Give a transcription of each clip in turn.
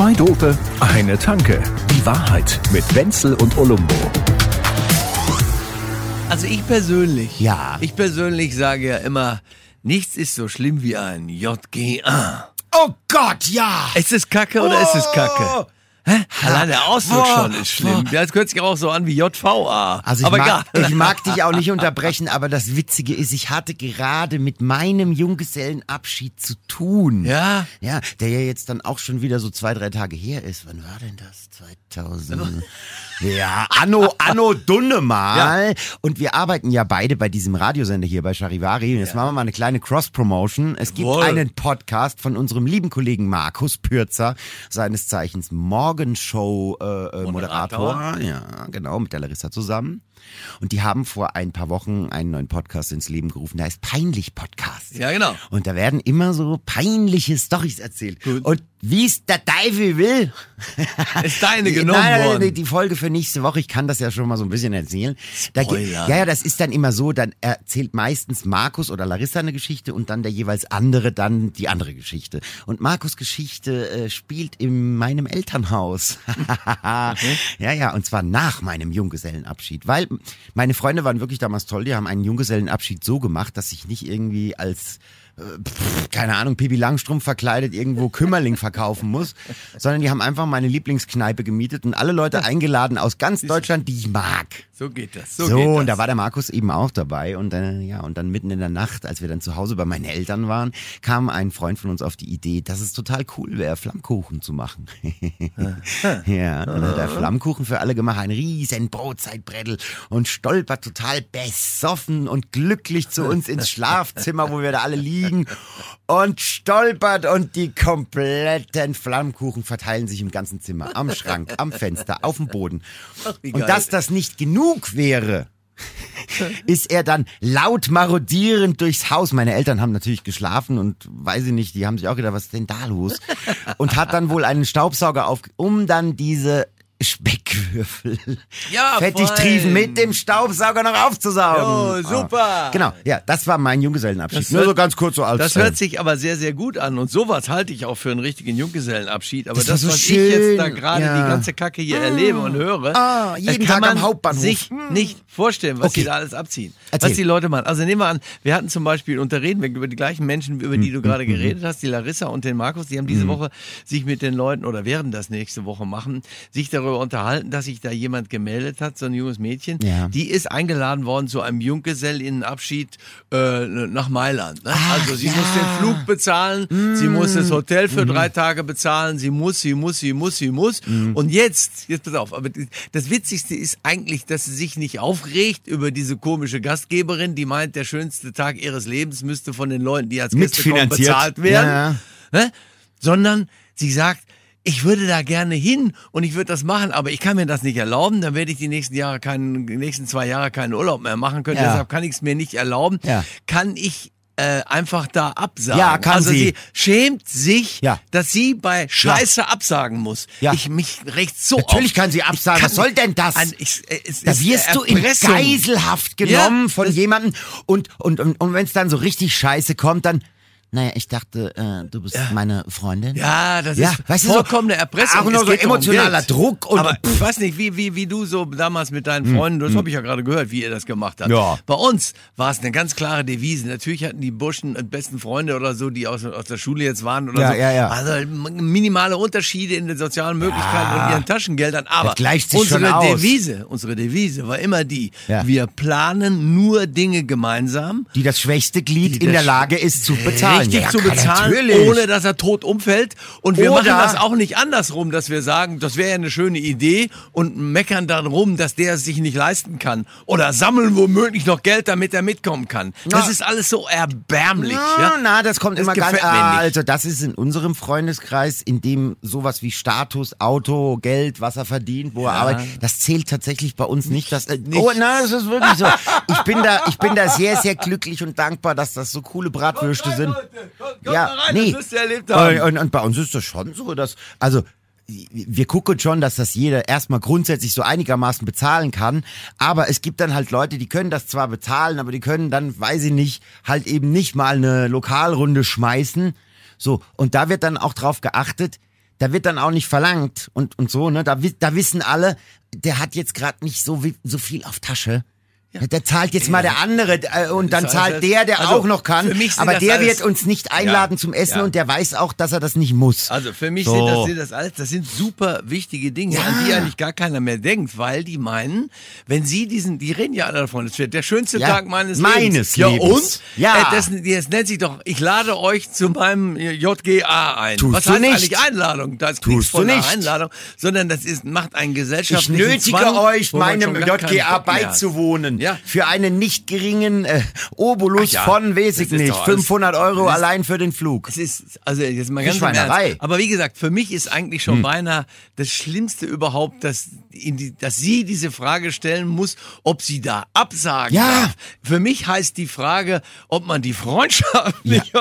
Zwei Dope, eine Tanke. Die Wahrheit mit Wenzel und Olumbo. Also ich persönlich, Ja. ich persönlich sage ja immer, nichts ist so schlimm wie ein JGA. Oh Gott, ja! Ist es Kacke oder ist es Kacke? Hä? Allein der Ausdruck Boah. schon ist schlimm. Das hört sich auch so an wie JVA. Also ich, aber mag, egal. ich mag dich auch nicht unterbrechen, aber das Witzige ist, ich hatte gerade mit meinem Junggesellenabschied zu tun. Ja? Ja, der ja jetzt dann auch schon wieder so zwei, drei Tage her ist. Wann war denn das? 2000. Ja, Anno, Anno Dunne mal. Und wir arbeiten ja beide bei diesem Radiosender hier bei Charivari. Und jetzt machen wir mal eine kleine Cross-Promotion. Es gibt einen Podcast von unserem lieben Kollegen Markus Pürzer, seines Zeichens Morgenshow-Moderator. Äh, Moderator. Ja, genau, mit der Larissa zusammen. Und die haben vor ein paar Wochen einen neuen Podcast ins Leben gerufen. Der heißt Peinlich Podcast. Ja, genau. Und da werden immer so peinliche Storys erzählt. Gut. Und wie es der Teufel will. Ist deine genommen nein, nein, worden. die Folge für nächste Woche, ich kann das ja schon mal so ein bisschen erzählen. Da, ja, ja, das ist dann immer so, dann erzählt meistens Markus oder Larissa eine Geschichte und dann der jeweils andere dann die andere Geschichte. Und Markus Geschichte äh, spielt in meinem Elternhaus. Ja, ja, und zwar nach meinem Junggesellenabschied, weil meine Freunde waren wirklich damals toll, die haben einen Junggesellenabschied so gemacht, dass ich nicht irgendwie als pff, keine Ahnung, Pipi Langstrumpf verkleidet irgendwo Kümmerling verkaufen muss, sondern die haben einfach meine Lieblingskneipe gemietet und alle Leute eingeladen aus ganz Deutschland, die ich mag. So geht das. So, So, geht das. und da war der Markus eben auch dabei und äh, ja, und dann mitten in der Nacht, als wir dann zu Hause bei meinen Eltern waren, kam ein Freund von uns auf die Idee, dass es total cool wäre, Flammkuchen zu machen. ja, und dann hat er Flammkuchen für alle gemacht, ein riesen Brotzeitbrettel und stolpert total besoffen und glücklich zu uns ins Schlafzimmer, wo wir da alle liegen und stolpert und die kompletten Flammkuchen verteilen sich im ganzen Zimmer, am Schrank, am Fenster, auf dem Boden. wie Und dass das nicht genug wäre, ist er dann laut marodierend durchs Haus. Meine Eltern haben natürlich geschlafen und weiß ich nicht, die haben sich auch gedacht, was ist denn da los? Und hat dann wohl einen Staubsauger auf, um dann diese Speckwürfel Ja, fettig fein. triefen mit dem Staubsauger noch aufzusaugen. Jo, super. Ah. Genau, ja, das war mein Junggesellenabschied. Das Nur hört- so ganz kurz so als Das hört sich aber sehr, sehr gut an. Und sowas halte ich auch für einen richtigen Junggesellenabschied. Aber Das das, so was schön, ich jetzt da gerade ja. die ganze Kacke hier erlebe und höre, Ah, jeden kann Tag am man Hauptbahnhof. sich Hm. nicht vorstellen, was Okay. die da alles abziehen. Erzähl. Was die Leute machen. Also nehmen wir an, wir hatten zum Beispiel, und da reden wir über die gleichen Menschen, über Hm, die du gerade geredet hast, die Larissa und den Markus, die haben diese Woche sich mit den Leuten oder werden das nächste Woche machen, sich darüber unterhalten, dass sich da jemand gemeldet hat, so ein junges Mädchen. Ja. Die ist eingeladen worden zu einem Junggesellinnenabschied äh, nach Mailand. Ne? Ach, also sie ja. Mm. muss den Flug bezahlen, sie muss das Hotel für drei Tage bezahlen, sie muss, sie muss, sie muss, sie muss. Mm. Und jetzt, jetzt pass auf, aber das Witzigste ist eigentlich, dass sie sich nicht aufregt über diese komische Gastgeberin, die meint, der schönste Tag ihres Lebens müsste von den Leuten, die als Gäste kommen, bezahlt werden. Ja, Ne? Sondern sie sagt, ich würde da gerne hin und ich würde das machen, aber ich kann mir das nicht erlauben, dann werde ich die nächsten Jahre keinen, die nächsten zwei Jahre keinen Urlaub mehr machen können, Ja. deshalb kann ich es mir nicht erlauben. Ja. Kann ich äh, einfach da absagen. Ja, kann also sie. sie schämt sich, Ja. dass sie bei Scheiße absagen muss. Ja. Ich mich recht so Natürlich auf. kann sie absagen. Ich Was soll denn das? An, ich, äh, es Da ist wirst du in Erpressung. Geiselhaft genommen Ja, von jemandem und, und, und, und wenn es dann so richtig scheiße kommt, dann, naja, ich dachte, äh, du bist meine Freundin. Ja, das Ja, ist weißt du, so- vollkommene Erpressung. auch Es so emotionaler. Druck und- Aber ich weiß nicht, wie, wie, wie du so damals mit deinen Freunden, das habe ich ja gerade gehört, wie ihr das gemacht habt. Hm. Ja. Bei uns war es eine ganz klare Devise. Natürlich hatten die Burschen besten Freunde oder so, die aus, aus der Schule jetzt waren oder Ja, so. ja, ja. Also minimale Unterschiede in den sozialen Möglichkeiten und ihren Taschengeldern. Aber unsere schon aus. Devise, unsere Devise war immer die, Ja. wir planen nur Dinge gemeinsam. Die das schwächste Glied in der Lage ist zu bezahlen. Richtig Ja, zu bezahlen, natürlich. ohne dass er tot umfällt. Und wir Oder- machen das auch nicht andersrum, dass wir sagen, das wäre ja eine schöne Idee und meckern dann rum, dass der es sich nicht leisten kann. Oder sammeln womöglich noch Geld, damit er mitkommen kann. Das Na. ist alles so erbärmlich. Na, ja? na, das kommt Das immer ganz. nicht. also das ist in unserem Freundeskreis, in dem sowas wie Status, Auto, Geld, was er verdient, wo er arbeitet, das zählt tatsächlich bei uns nicht. Das, äh, oh, nein, das ist wirklich so. Ich bin da, ich bin da sehr, sehr glücklich und dankbar, dass das so coole Bratwürste sind. Ja, nee. Das müsst ihr erlebt haben. Und, und, und bei uns ist das schon so, dass, also, wir gucken schon, dass das jeder erstmal grundsätzlich so einigermaßen bezahlen kann. Aber es gibt dann halt Leute, die können das zwar bezahlen, aber die können dann, weiß ich nicht, halt eben nicht mal eine Lokalrunde schmeißen. So. Und da wird dann auch drauf geachtet, da wird dann auch nicht verlangt und, und so, ne? Da, da wissen alle, der hat jetzt gerade nicht so, so viel auf Tasche. Der zahlt jetzt mal der andere äh, und dann Das zahlt der, der also, auch noch kann. Aber das der alles- wird uns nicht einladen Ja, zum Essen ja. und der weiß auch, dass er das nicht muss. Also für mich So. sind, das, sind das alles, das sind super wichtige Dinge, Ja. an die eigentlich gar keiner mehr denkt, weil die meinen, wenn sie diesen, die reden ja alle davon, es wird der schönste Ja, Tag meines, meines Lebens. Ja und? Ja. Äh, das, das nennt sich doch, ich lade euch zu meinem JGA ein. Tust Was du heißt nicht. eigentlich Einladung? Da ist Tust von du nicht. Einladung, sondern das ist, macht einen Ich gesellschaftlichen nötige Zwang, euch, meinem JGA beizuwohnen. Ja. Für einen nicht geringen äh, Obolus ja, von, weiß ich nicht, doch alles- 500 Euro ist- allein für den Flug. Es ist, also jetzt mal ganz im. Ernst. Aber wie gesagt, für mich ist eigentlich Hm. schon beinahe das Schlimmste überhaupt, dass, die, dass sie diese Frage stellen muss, ob sie da absagen Ja. darf. Für mich heißt die Frage, ob man die Freundschaft nicht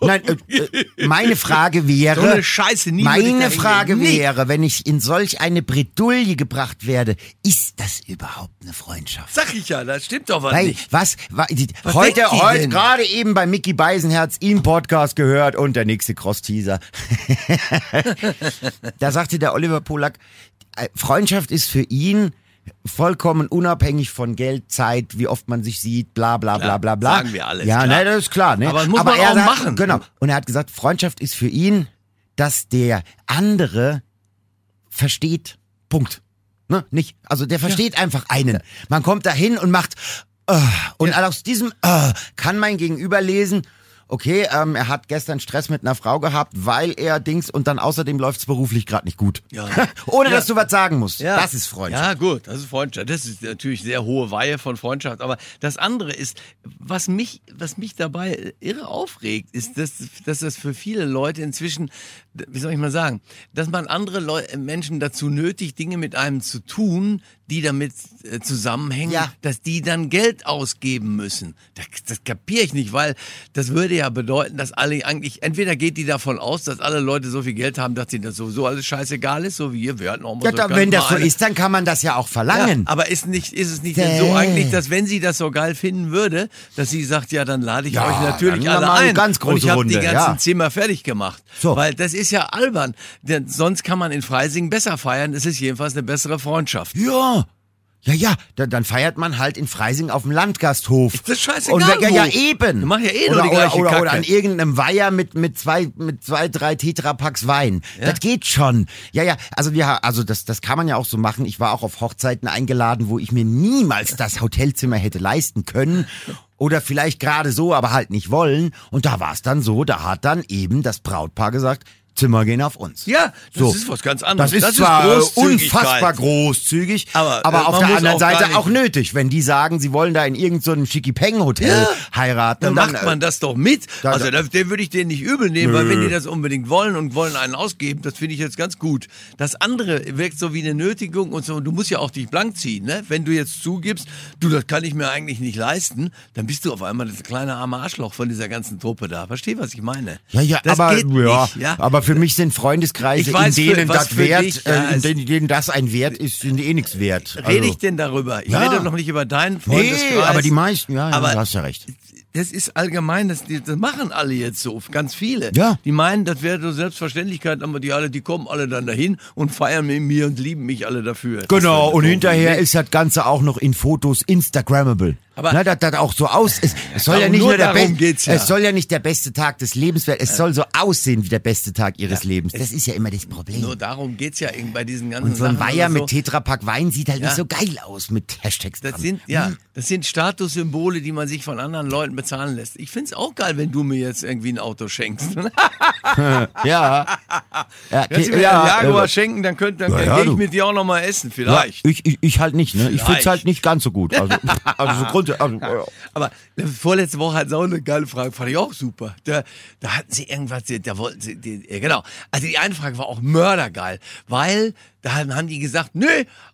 Nein, äh, äh, meine Frage wäre, So eine Scheiße, nie meine Frage gehen. Nie. wäre, wenn ich in solch eine Bredouille gebracht werde, ist das überhaupt eine Freundschaft? Sag ich ja, das stimmt doch was Weil, nicht. was, wa- die, Was heute, heute, gerade eben bei Mickey Beisenherz im Podcast gehört und der nächste Cross-Teaser. da sagte der Oliver Polak, Freundschaft ist für ihn vollkommen unabhängig von Geld, Zeit, wie oft man sich sieht, bla bla bla bla bla. sagen wir alles, Ja, klar. ne, das ist klar. Ne? Aber das muss man er auch sagt, machen. Genau. Und er hat gesagt, Freundschaft ist für ihn, dass der andere versteht. Punkt. Ne? Nicht, also der versteht einfach einen. Man kommt dahin und macht äh, und aus diesem äh, kann mein Gegenüber lesen, okay, ähm, er hat gestern Stress mit einer Frau gehabt, weil er Dings und dann außerdem läuft's beruflich gerade nicht gut. Ja. Ohne Ja. dass du was sagen musst. Das ist Freundschaft. Ja, gut, das ist Freundschaft. Das ist natürlich sehr hohe Weihe von Freundschaft. Aber das andere ist, was mich, was mich dabei irre aufregt, ist, dass, dass das für viele Leute inzwischen, wie soll ich mal sagen, dass man andere Leu Menschen dazu nötigt, Dinge mit einem zu tun, die damit äh, zusammenhängen, Ja. dass die dann Geld ausgeben müssen. Das, das kapiere ich nicht, weil das würde ja bedeuten, dass alle eigentlich, entweder geht die davon aus, dass alle Leute so viel Geld haben, dass ihnen das sowieso alles scheißegal ist, so wie ihr, wir hatten auch mal Ja, so da, wenn das so eine- ist, dann kann man das ja auch verlangen. ja, aber ist, nicht, ist es nicht Däh. so eigentlich, dass wenn sie das so geil finden würde, dass sie sagt, ja, dann lade ich Ja, euch natürlich alle ein. ganz und große ich habe die ganzen ja. Zimmer fertig gemacht. So. Weil das ist ja albern. Denn sonst kann man in Freising besser feiern. Es ist jedenfalls eine bessere Freundschaft. Ja. Ja, ja, dann, dann feiert man halt in Freising auf dem Landgasthof. Ist das scheißegal, Und, ja, ja, eben. Du machst ja eh nur oder, die gleiche oder, oder, Kacke. oder an irgendeinem Weiher mit, mit zwei, mit zwei, drei Tetrapacks Wein. Das geht schon. Ja, ja, also wir, also das, das kann man ja auch so machen. Ich war auch auf Hochzeiten eingeladen, wo ich mir niemals das Hotelzimmer hätte leisten können. Oder vielleicht gerade so, aber halt nicht wollen. Und da war es dann so, da hat dann eben das Brautpaar gesagt, Zimmer gehen auf uns. Ja, das So. ist was ganz anderes. Das ist zwar äh, Großzügigkeit. unfassbar großzügig, Aber, aber, äh, auf man der anderen auch Seite auch nötig. Wenn die sagen, sie wollen da in irgendeinem so Schicki-Peng-Hotel Ja. heiraten, Dann dann, macht äh, man das doch mit. da- also da- den würde ich denen nicht übel nehmen, weil Nö. wenn die das unbedingt wollen und wollen einen ausgeben, das finde ich jetzt ganz gut. Das andere wirkt so wie eine Nötigung und so. Du musst ja auch dich blank ziehen, ne? Wenn du jetzt zugibst, du, das kann ich mir eigentlich nicht leisten, dann bist du auf einmal das kleine arme Arschloch von dieser ganzen Truppe da. Versteh, was ich meine? Ja, ja, das aber, geht ja, nicht, ja. aber für mich sind Freundeskreise, weiß, in für- denen was das für wert, dich, ja, äh, in denen, denen das ein Wert ist, sind eh nichts wert. Rede Also- ich denn darüber? Ich Ja. rede noch nicht über deinen Freundeskreis. Nee, aber die meisten, ja, ja Aber du hast ja recht. Das ist allgemein, das, das machen alle jetzt so, ganz viele. Ja. Die meinen, das wäre so Selbstverständlichkeit, aber die alle, die kommen alle dann dahin und feiern mit mir und lieben mich alle dafür. Genau, und hinterher ist das Ganze auch noch in Fotos Instagrammable. Aber- Na, dass das auch so aus ist. Es soll ja nicht nur nur der darum beste, geht's ja. es soll ja nicht der beste Tag des Lebens werden. Es soll so aussehen wie der beste Tag ihres Lebens. Das ist ja immer das Problem. Nur darum geht's ja eben bei diesen ganzen Und so ein Weiher so. mit Tetrapack Wein sieht halt Ja. nicht so geil aus mit Hashtags Das dran. sind, ja, das sind Statussymbole, die man sich von anderen Leuten bezahlen lässt. Ich find's auch geil, wenn du mir jetzt irgendwie ein Auto schenkst. Ja. ja, Kannst du mir ja, einen Jaguar äh, schenken, dann, könnt, dann Ja, ja, gehe ich mit dir auch noch mal essen, ja, vielleicht. ich, ich, ich halt nicht, ne? Ich find's Vielleicht. halt nicht ganz so gut. Also, also so Grund, also, ja. Aber äh, vorletzte Woche hat sie auch eine geile Frage, fand ich auch super. Da, da hatten sie irgendwas, da wollten sie, die, ja, genau. Also die eine Frage war auch mördergeil, weil da haben die gesagt, nö,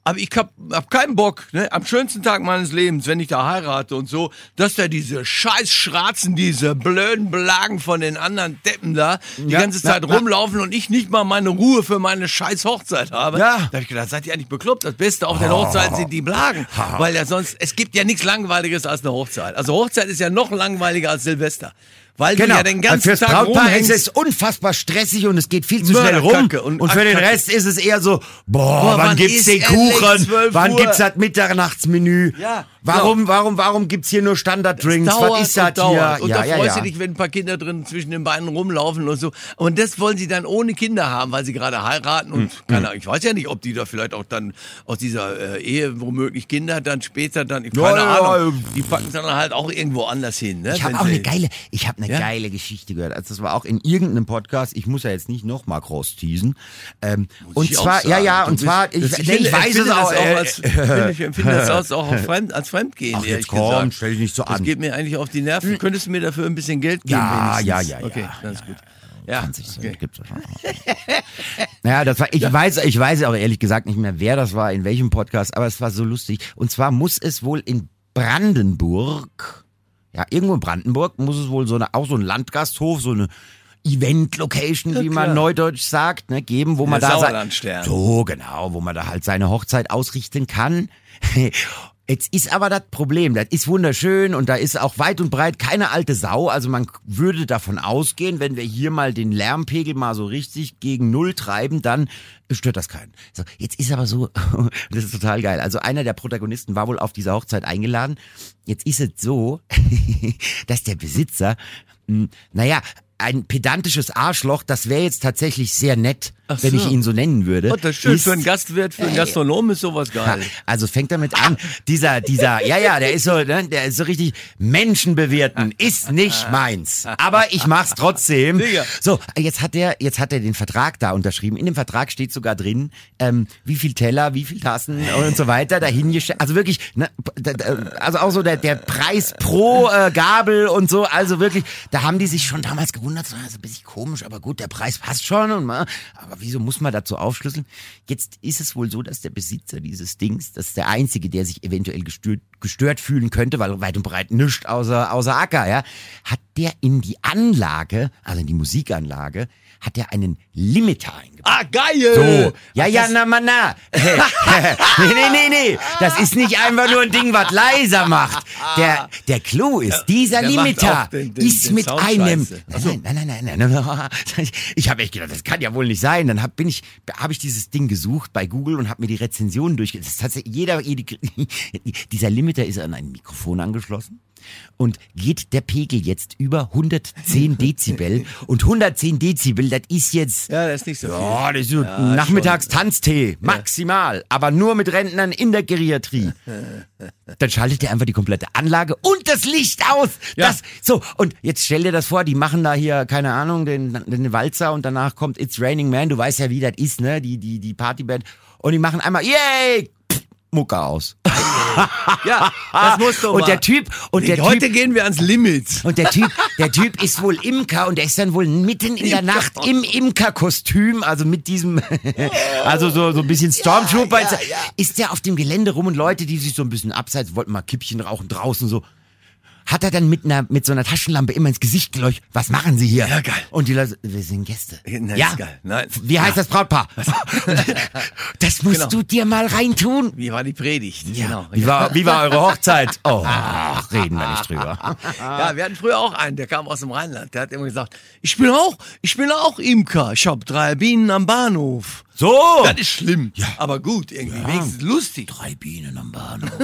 aber ich hab, hab keinen Bock, ne, am schönsten Tag meines Lebens, wenn ich da heirate und so, dass da diese scheiß Schratzen, diese blöden Belagen von den anderen Deppen da, die Ja, ganze Zeit ja. rumlaufen und ich nicht mal meine Ruhe für meine scheiß Hochzeit habe. Ja. Da hab ich gedacht, seid ihr eigentlich bekloppt? Das Beste auf den Hochzeiten sind die Blagen. Weil ja sonst, es gibt ja nichts langweiliges als eine Hochzeit. Also Hochzeit ist ja noch langweiliger als Silvester. Weil du Genau, ja den ganzen fürs Tag Brautpaar ist es unfassbar stressig und es geht viel zu schnell rum. Und, und für den. Rest ist es eher so, boah, Boah, wann wann gibt's den Kuchen? 12 Wann gibt's das Mitternachtsmenü? Ja, Warum, warum, warum gibt's hier nur Standarddrinks? Was ist das hier? Und ja, da ja, freust ja. du dich, wenn ein paar Kinder drin zwischen den Beinen rumlaufen und so. Und das wollen sie dann ohne Kinder haben, weil sie gerade heiraten und keine Ahnung, ich weiß ja nicht, ob die da vielleicht auch dann aus dieser äh, Ehe womöglich Kinder dann später dann, keine Ahnung, die packen es dann halt auch irgendwo anders hin. Ne? Ich habe auch eine geile, ich habe eine Ja? geile Geschichte gehört. Also das war auch in irgendeinem Podcast. Ich muss ja jetzt nicht noch mal groß teasen. Ähm, und ich auch zwar, ja, ja, und bist- zwar, ich, das- nee, ich finde- weiß es auch. Das äh, als, finde ich empfinde das als auch als, Fremd, als Fremdgehen, Ach, jetzt komm, gesagt. stell dich nicht so Das an. geht mir eigentlich auf die Nerven. Könntest du mir dafür ein bisschen Geld geben? Ja, wenigstens? ja, ja, ja, Okay, ja, ganz gut. Ja, 20 Cent okay. gibt's ja schon. naja, das war, ich weiß, ich weiß auch ehrlich gesagt nicht mehr, wer das war, in welchem Podcast, aber es war so lustig. Und zwar muss es wohl in Brandenburg, ja, irgendwo in Brandenburg muss es wohl so eine, auch so ein Landgasthof, so eine Event-Location, wie man klar. neudeutsch sagt, ne, geben, wo man da so genau, wo man da halt seine Hochzeit ausrichten kann. Jetzt ist aber das Problem, das ist wunderschön und da ist auch weit und breit keine alte Sau. Also man würde davon ausgehen, wenn wir hier mal den Lärmpegel mal so richtig gegen Null treiben, dann stört das keinen. So, jetzt ist aber so, das ist total geil. Also einer der Protagonisten war wohl auf dieser Hochzeit eingeladen. Jetzt ist es so, dass der Besitzer, mh, naja, ein pedantisches Arschloch, das wäre jetzt tatsächlich sehr nett, Ach wenn so. ich ihn so nennen würde. Oh, das ist schön. ist- Für einen Gastwirt, für einen Gastronom ist sowas geil. also fängt damit an, dieser, dieser, ja, ja, der ist so, ne, der ist so richtig Menschenbewirten, ist nicht meins. Aber ich mach's trotzdem. So, jetzt hat er, jetzt hat er den Vertrag da unterschrieben. In dem Vertrag steht sogar drin, ähm, wie viel Teller, wie viel Tassen und so weiter dahingestellt. Also wirklich, ne, also auch so der, der Preis pro äh, Gabel und so. Also wirklich, da haben die sich schon damals gewundert, so, das ist ein bisschen komisch, aber gut, der Preis passt schon und mal, aber wieso muss man dazu aufschlüsseln? Jetzt ist es wohl so, dass der Besitzer dieses Dings, das ist der Einzige, der sich eventuell gestört, gestört fühlen könnte, weil weit und breit nichts außer, außer Acker, ja, hat der in die Anlage, also in die Musikanlage, hat er einen Limiter eingebaut. Ah, geil! So, ja, ja, na, na, na. nee, nee, nee, nee. Das ist nicht einfach nur ein Ding, was leiser macht. Der, der Clou ist, dieser der Limiter den- den- ist den mit einem. Nein, nein, nein, nein, nein, nein. Ich habe echt gedacht, das kann ja wohl nicht sein. Dann hab, bin ich, habe ich dieses Ding gesucht bei Google und habe mir die Rezensionen durchgelesen. Das tatsächlich jeder, jede, dieser Limiter ist an ein Mikrofon angeschlossen. Und geht der Pegel jetzt über 110 Dezibel und 110 Dezibel, das ist jetzt Ja, das ist nicht so ja, das ist so nachmittags Tanztee, maximal, aber nur mit Rentnern in der Geriatrie. Dann schaltet er einfach die komplette Anlage und das Licht aus. Ja. Das, so, und jetzt stell dir das vor, die machen da hier, keine Ahnung, den, den Walzer und danach kommt It's Raining Man, du weißt ja, wie das ist, ne, die, die, die Partyband. Und die machen einmal, yay, Mucke aus. Ja, das muss doch Und mal. der Typ, und der Heute Typ, gehen wir ans Limit. und der Typ, der Typ ist wohl Imker und der ist dann wohl mitten in der Nacht im Imkerkostüm, also mit diesem, also so, so ein bisschen Stormtrooper, Ja, ja, ja. ist der auf dem Gelände rum und Leute, die sich so ein bisschen abseits wollten mal Kippchen rauchen draußen so. Hat er dann mit einer, mit so einer Taschenlampe immer ins Gesicht geleuchtet. Was machen Sie hier? Ja, geil. Und die Leute, wir sind Gäste. Na, ja. geil. Nein. Wie heißt das Brautpaar? das musst Genau. du dir mal reintun. Wie war die Predigt? Ja. Genau. Wie war, wie war eure Hochzeit? Oh, ach, reden wir nicht drüber. Ja, wir hatten früher auch einen, der kam aus dem Rheinland. Der hat immer gesagt, ich bin auch, ich bin auch Imker. Ich hab drei Bienen am Bahnhof. So. Das ist schlimm, aber gut, irgendwie wenigstens lustig. Drei Bienen am Bahnhof.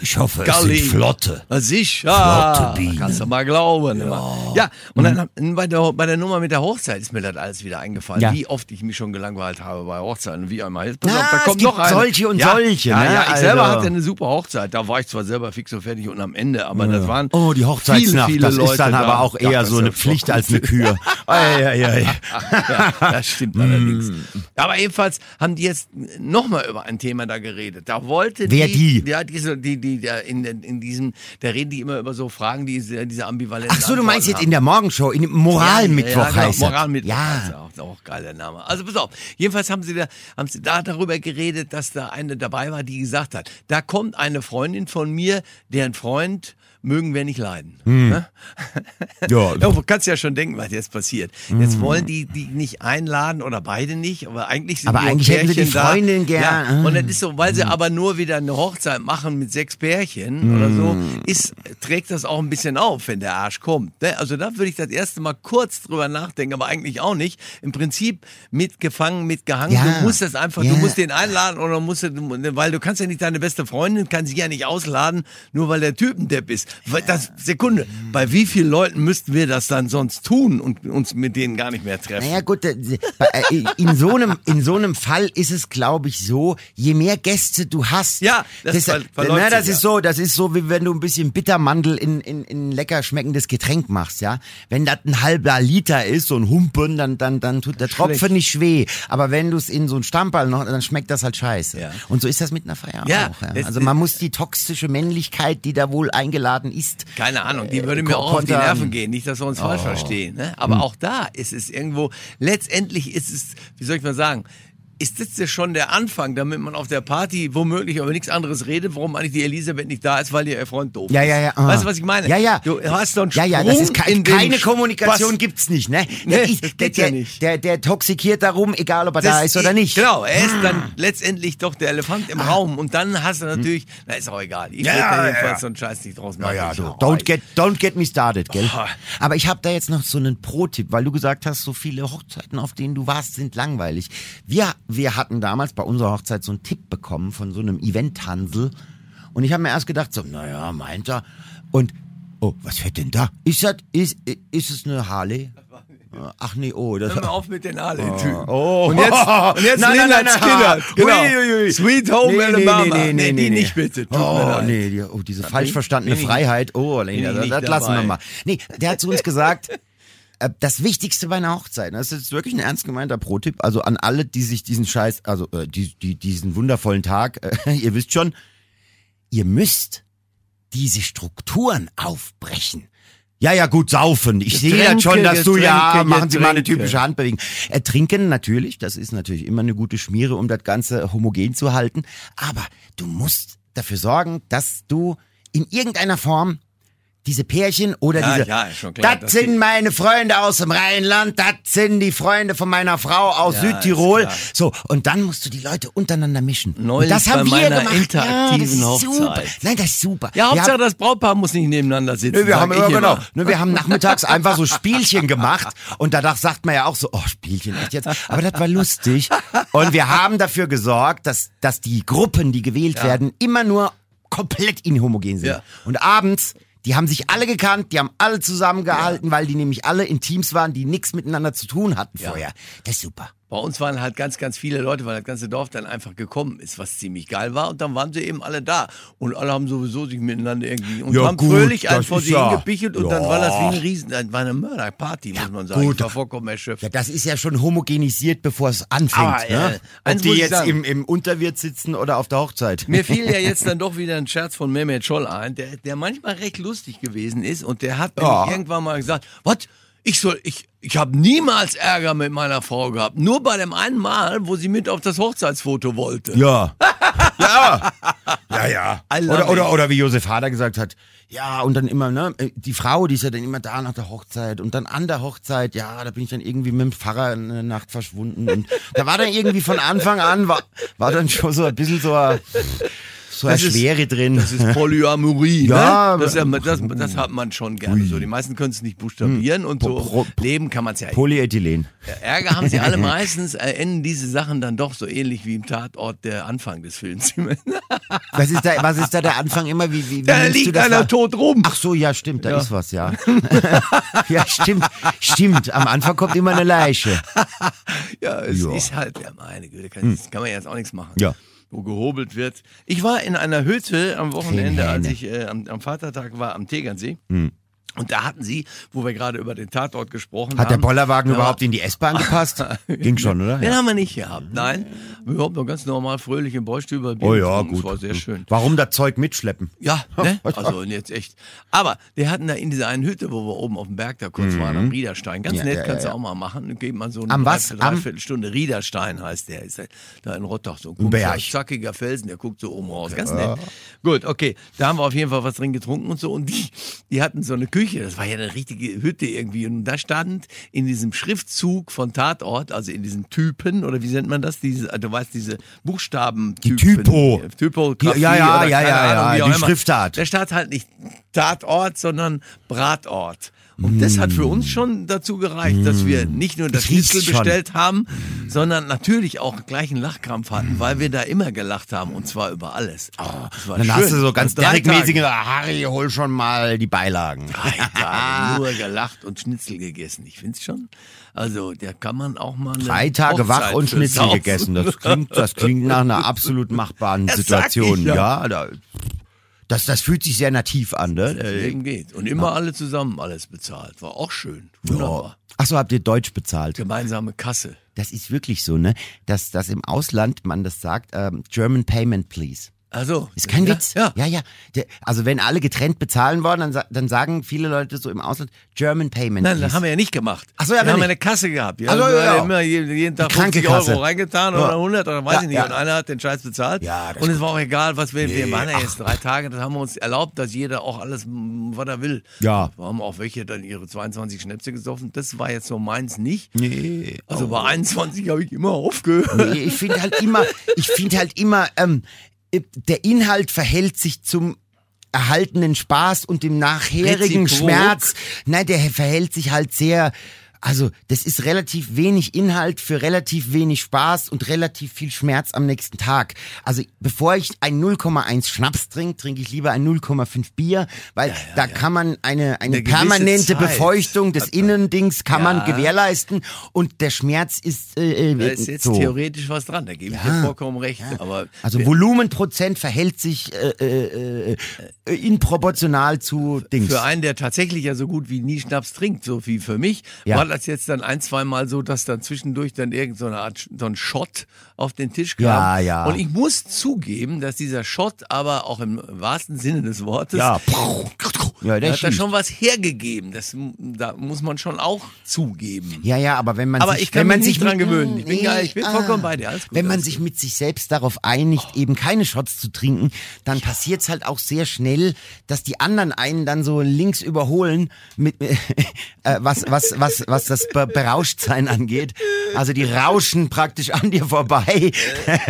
Ich hoffe, es Galli. sind flotte. Was ich? Ja, Flotte Bienen. kannst du mal glauben. Ja, ja und dann bei, der, bei der Nummer mit der Hochzeit ist mir das alles wieder eingefallen. Ja. Wie oft ich mich schon gelangweilt habe bei Hochzeiten. Wie einmal. Jetzt, pass Na, auf, da kommt noch eine. solche und ja, solche, Ja, ne? ja, ich selber Also- hatte eine super Hochzeit. Da war ich zwar selber fix und fertig und am Ende, aber das waren Oh, die Hochzeitsnacht, viele, viele das Leute ist dann da. aber auch Ja, eher so eine ja Pflicht als eine Kür. Ei, ei, ei. ja, das stimmt allerdings. Aber jedenfalls haben die jetzt nochmal über ein Thema da geredet. Da wollte Wer die, die? Ja, diese, die, die, der, in, in diesem, da reden die immer über so Fragen, die diese, diese ambivalenten Ach so, du meinst jetzt Antworten in der Morgenshow, in Moralmittwoch ja, ja, genau, heißt Moralmittwoch Ja. heißt auch, auch geiler Name. Also pass auf. Jedenfalls haben sie da, haben sie da darüber geredet, dass da eine dabei war, die gesagt hat, da kommt eine Freundin von mir, deren Freund mögen wir nicht leiden. Hm. Ne? Ja. Du kannst ja schon denken, was jetzt passiert. Hm. Jetzt wollen die die nicht einladen oder beide nicht, aber eigentlich sind Aber die eigentlich hätten sie die da. Freundin gern. Ja, und das ist so, weil sie Hm. aber nur wieder eine Hochzeit machen mit sechs Pärchen oder so, ist, trägt das auch ein bisschen auf, wenn der Arsch kommt. Ne? Also da würde ich das erste Mal kurz drüber nachdenken, aber eigentlich auch nicht. Im Prinzip mitgefangen, mitgehangen. Ja. Du musst das einfach, Ja. du musst den einladen oder musst, du- weil du kannst ja nicht deine beste Freundin, kann sie ja nicht ausladen, nur weil der Typ ein Depp ist. Das, Sekunde, bei wie vielen Leuten müssten wir das dann sonst tun und uns mit denen gar nicht mehr treffen? Naja gut, äh, äh, in so einem in so einem Fall ist es, glaube ich, so: Je mehr Gäste du hast, Ja, das das, na, das sich, ist ja. so, das ist so, wie wenn du ein bisschen Bittermandel in in, in ein lecker schmeckendes Getränk machst, ja. Wenn das ein halber Liter ist, so ein Humpen, dann dann dann tut der Tropfen Schlecht. nicht weh. Aber wenn du es in so ein Stamperl noch, dann schmeckt das halt scheiße. Ja. Und so ist das mit einer Feier Ja, auch. Ja. Also man muss die toxische Männlichkeit, die da wohl eingeladen ist, Keine Ahnung, die Äh, würde mir auch auf die. Nerven gehen, nicht, dass wir uns Oh. falsch verstehen. Ne? Hm. Aber auch da ist es irgendwo, letztendlich ist es, wie soll ich mal sagen, ist das ja schon der Anfang, damit man auf der Party womöglich über nichts anderes redet, warum eigentlich die Elisabeth nicht da ist, weil ihr Freund doof Ja, ist. ja, ja. ah. Weißt du, was ich meine? Ja, ja. Du hast doch einen Ja, ja, Sprung das ist ke keine Kommunikation Was? gibt's nicht, ne? Nee, der, ich- das der, geht ja der, nicht. Der, der toxikiert darum, egal ob er da Das ist oder nicht. Genau, er ist dann letztendlich doch der Elefant im Raum und dann hast du natürlich, na ist auch egal, ich Ja, will da ja, jedenfalls ja. so einen Scheiß nicht draus Ja, machen. ja, du. hau Don't get, don't get me started, gell? Oh. Aber ich habe da jetzt noch so einen Pro-Tipp, weil du gesagt hast, so viele Hochzeiten, auf denen du warst, sind langweilig. Wir, wir hatten damals bei unserer Hochzeit so einen Tipp bekommen von so einem Event-Hansel. Und ich habe mir erst gedacht, so, naja, meint er. Und, oh, was fährt denn da? Ist das, ist, ist es eine Harley? Ach nee, oh, das Hör mal auf mit den Harley-Typen. Oh. Und jetzt, und jetzt Nein, nein, nein, nein. Genau. Ui, ui, ui. Sweet Home Nee, nee, Alabama. nee, nee, nee, die nee. nicht bitte. Tut Oh, nee, die, oh, diese falsch verstandene Freiheit. Oh, Lena, das, das lassen wir mal. Nee, der hat zu uns gesagt, das Wichtigste bei einer Hochzeit, das ist jetzt wirklich ein ernst gemeinter Pro-Tipp, also an alle, die sich diesen Scheiß, also äh, die, die, diesen wundervollen Tag, äh, ihr wisst schon, ihr müsst diese Strukturen aufbrechen. Ja, ja, gut, saufen. Ich sehe ja Getränke, schon, dass du ja, Getränke, machen Sie mal eine Getränke. typische Handbewegung. Äh, trinken natürlich, das ist natürlich immer eine gute Schmiere, um das Ganze homogen zu halten. Aber du musst dafür sorgen, dass du in irgendeiner Form diese Pärchen oder Ja, diese, ja, schon klar, das dass sind meine Freunde aus dem Rheinland, das sind die Freunde von meiner Frau aus Ja, Südtirol. So, und dann musst du die Leute untereinander mischen. Neulich und das haben bei wir meiner gemacht. interaktiven ja, das ist Super. Hochzeit. Nein, das ist super. Ja, Hauptsache haben- das Brautpaar muss nicht nebeneinander sitzen. Nö, wir haben immer, genau. Nö, wir haben nachmittags einfach so Spielchen gemacht und danach sagt man ja auch so, oh, Spielchen, echt jetzt? Aber das war lustig. Und wir haben dafür gesorgt, dass, dass die Gruppen, die gewählt werden, immer nur komplett inhomogen sind. Ja. Und abends, die haben sich alle gekannt, die haben alle zusammengehalten, weil die nämlich alle in Teams waren, die nichts miteinander zu tun hatten vorher. Das ist super. Bei uns waren halt ganz, ganz viele Leute, weil das ganze Dorf dann einfach gekommen ist, was ziemlich geil war. Und dann waren sie eben alle da. Und alle haben sowieso sich miteinander irgendwie und Ja, haben gut, fröhlich einen das vor sie ja- hingepichelt. Und dann Ja. war das wie ein Riesen, das war eine Mörderparty, muss man sagen. gut. Ich war vollkommen erschöpft. Ja, das ist ja schon homogenisiert, bevor es anfängt. Aber, äh, ne? Ob eins die jetzt sagen. im, im Unterwirt sitzen oder auf der Hochzeit. Mir fiel ja jetzt dann doch wieder ein Scherz von Mehmet Scholl ein, der, der manchmal recht lustig gewesen ist und der hat irgendwann mal gesagt, was? Ich soll, ich, ich habe niemals Ärger mit meiner Frau gehabt. Nur bei dem einen Mal, wo sie mit auf das Hochzeitsfoto wollte. Ja. ja. Ja, ja. Oder, oder, oder wie Josef Hader gesagt hat, ja, und dann immer, ne, die Frau, die ist ja dann immer da nach der Hochzeit und dann an der Hochzeit, ja, da bin ich dann irgendwie mit dem Pfarrer eine Nacht verschwunden und da war dann irgendwie von Anfang an, war, war dann schon so ein bisschen so eine, so eine Das ist- Schwere drin. Das ist Polyamorie, Ja, ne? Das, ja, das, das hat man schon gerne so. Die meisten können es nicht buchstabieren und so Pro- leben kann man es ja. Polyethylen. Ärger haben sie alle meistens, äh, enden diese Sachen dann doch so ähnlich wie im Tatort der Anfang des Films. Was ist da, was ist da der Anfang immer? Wie, wie, wie Da liegt einer wahr? tot rum. Ach so, ja, stimmt, da ist was, ja. ja, stimmt, stimmt. Am Anfang kommt immer eine Leiche. Ja, es Ja. ist halt, ja, meine Güte, kann, das kann man jetzt auch nichts machen. Ja. Wo gehobelt wird. Ich war in einer Hütte am Wochenende, als ich äh, am, am Vatertag war, am Tegernsee. Hm. Und da hatten sie, wo wir gerade über den Tatort gesprochen Hat haben. der Bollerwagen überhaupt in die S-Bahn gepasst? Ging schon, oder? Den haben wir nicht gehabt, nein. Wir haben noch ganz normal fröhlich im Beustüber Bier Oh ja, gut. Das war sehr schön. Warum das Zeug mitschleppen? Ja, ne? also jetzt echt. Aber wir hatten da in dieser einen Hütte, wo wir oben auf dem Berg da kurz waren, am Riederstein. Ganz Ja, nett, ja, kannst ja, du auch mal machen. Geht man so eine Am was? Dreiviertel- Am- Dreiviertelstunde. Riederstein heißt der. Ist da in Rottach so ein Berg. zackiger Felsen, der guckt so oben raus. Ganz nett. Gut, okay. Da haben wir auf jeden Fall was drin getrunken und so. Und die, die hatten so eine Küche. Das war ja eine richtige Hütte irgendwie. Und da stand in diesem Schriftzug von Tatort, also in diesen Typen, oder wie nennt man das? Diese, du weißt, diese Buchstaben. Die Typo. Typografie. Ja, ja, ja, keine ja, Ahnung, ja, die immer. Schriftart. Der stand halt nicht Tatort, sondern Bratort. Und das hat für uns schon dazu gereicht, dass wir nicht nur das Schnitzel bestellt haben, sondern natürlich auch gleich einen Lachkrampf hatten, weil wir da immer gelacht haben und zwar über alles. War Dann schön. hast du so ganz gesagt, Harry, hol schon mal die Beilagen. Drei Tage nur gelacht und Schnitzel gegessen. Ich find's schon. Also, da kann man auch mal Drei Tage wach Hochzeit und für Schnitzel gegessen. Das klingt, das klingt nach einer absolut machbaren Das Situation. ich ja. ja, da, das, das fühlt sich sehr nativ an, ne? Deswegen geht. Und immer alle zusammen alles bezahlt. War auch schön. Wunderbar. Achso, habt ihr Deutsch bezahlt? Gemeinsame Kasse. Das ist wirklich so, ne? Dass, dass im Ausland man das sagt, ähm, German Payment, please. Also. Ist kein ja, Witz. Ja. ja. ja. Der, also wenn alle getrennt bezahlen wollen, dann, dann sagen viele Leute so im Ausland German Payment. Nein, das haben wir ja nicht gemacht. Ach so, ja, wir haben nicht. eine Kasse gehabt. Wir Ach so, haben ja, ja. immer jeden, Tag Die 50 Krankenkasse. Euro reingetan oder 100 oder weiß ich nicht. Und einer hat den Scheiß bezahlt. Ja, das und es war auch egal, was wir, wir Nee, waren ja jetzt drei Tage, das haben wir uns erlaubt, dass jeder auch alles, was er will. Ja. Wir haben auch welche dann ihre 22 Schnäpse gesoffen. Das war jetzt so meins nicht. Nee. Also bei 21 habe ich immer aufgehört. Nee, ich finde halt immer, ich finde halt immer, ähm, der Inhalt verhält sich zum erhaltenen Spaß und dem nachherigen Reziprok. Schmerz. Nein, der verhält sich halt sehr. Also, das ist relativ wenig Inhalt für relativ wenig Spaß und relativ viel Schmerz am nächsten Tag. Also, bevor ich ein 0,1 Schnaps trinke, trinke ich lieber ein 0,5 Bier, weil da kann man eine, eine Eine permanente. Befeuchtung des Innendings kann man Ja. gewährleisten und der Schmerz ist, äh, Da äh, ist jetzt so. theoretisch was dran, da gebe ich Ja. dir vollkommen recht. Aber Also Volumenprozent verhält sich äh, äh, äh, inproportional zu Dings. Für einen, der tatsächlich ja so gut wie nie Schnaps trinkt, so wie für mich, Ja. War das jetzt dann ein, zwei Mal so, dass dann zwischendurch dann irgend so eine Art, so ein Shot auf den Tisch kam. Ja, ja. Und ich muss zugeben, dass dieser Shot aber auch im wahrsten Sinne des Wortes, ja, ja, der hat da schon was hergegeben. Das, da muss man schon auch zugeben. Ja, ja, aber wenn man Aber sich, ich kann wenn man sich dran mit- gewöhnen. Ich bin Nee, geil, ich bin ah. vollkommen bei dir. Gut, Wenn man sich gut. mit sich selbst darauf einigt, eben keine Shots zu trinken, dann passiert's halt auch sehr schnell, dass die anderen einen dann so links überholen mit äh, was was was was das Be Berauschtsein angeht. Also die rauschen praktisch an dir vorbei.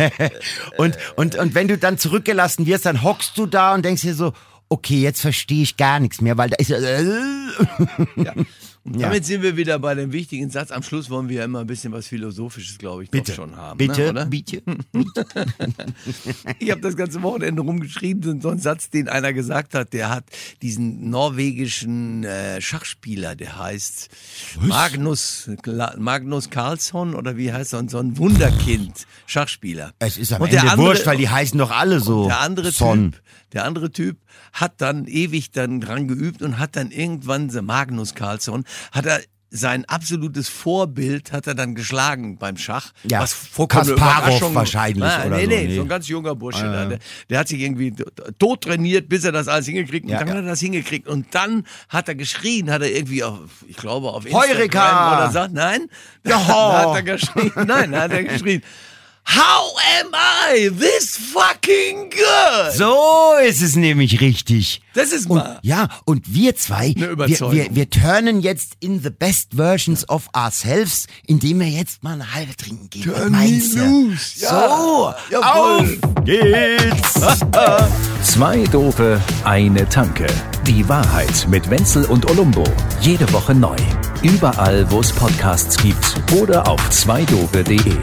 und und und wenn du dann zurückgelassen wirst, dann hockst du da und denkst dir so Okay, jetzt verstehe ich gar nichts mehr, weil da ist ja. Ja. Damit sind wir wieder bei dem wichtigen Satz. Am Schluss wollen wir ja immer ein bisschen was Philosophisches, glaube ich, Bitte, schon haben. bitte, ne, oder? bitte. Ich habe das ganze Wochenende rumgeschrieben, so- so ein Satz, den einer gesagt hat, der hat diesen norwegischen äh, Schachspieler, der heißt Magnus, Magnus Carlsson oder wie heißt er, so ein Wunderkind, Schachspieler. Es ist am Und der Ende andere- wurscht, weil die heißen doch alle so. Der andere Son. Typ, der andere Typ hat dann ewig dann dran geübt und hat dann irgendwann, Magnus Carlsson, hat er sein absolutes Vorbild hat er dann geschlagen beim Schach. Ja, was vollkommen Kasparov wahrscheinlich Nein, oder nee, so, nee, nee. so ein ganz junger Bursche. da, der, der hat sich irgendwie tot trainiert, bis er das alles hingekriegt und Ja, dann ja. hat er das hingekriegt. Und dann hat er geschrien, hat er irgendwie auf, ich glaube auf Heureka! Instagram oder sagt, nein, Ja. dann hat er geschrien, nein, hat er geschrien, How am I this fucking good? So ist es nämlich richtig. Das ist Und, mal. ja, und wir zwei, Eine wir, wir, wir turnen jetzt in the best versions of ourselves, indem wir jetzt mal eine halbe trinken gehen. Turn me loose. Ja. So, Jawohl. auf geht's. Zwei Dope, eine Tanke. Die Wahrheit mit Wenzel und Olumbo. Jede Woche neu. Überall, wo es Podcasts gibt oder auf zweidope.de.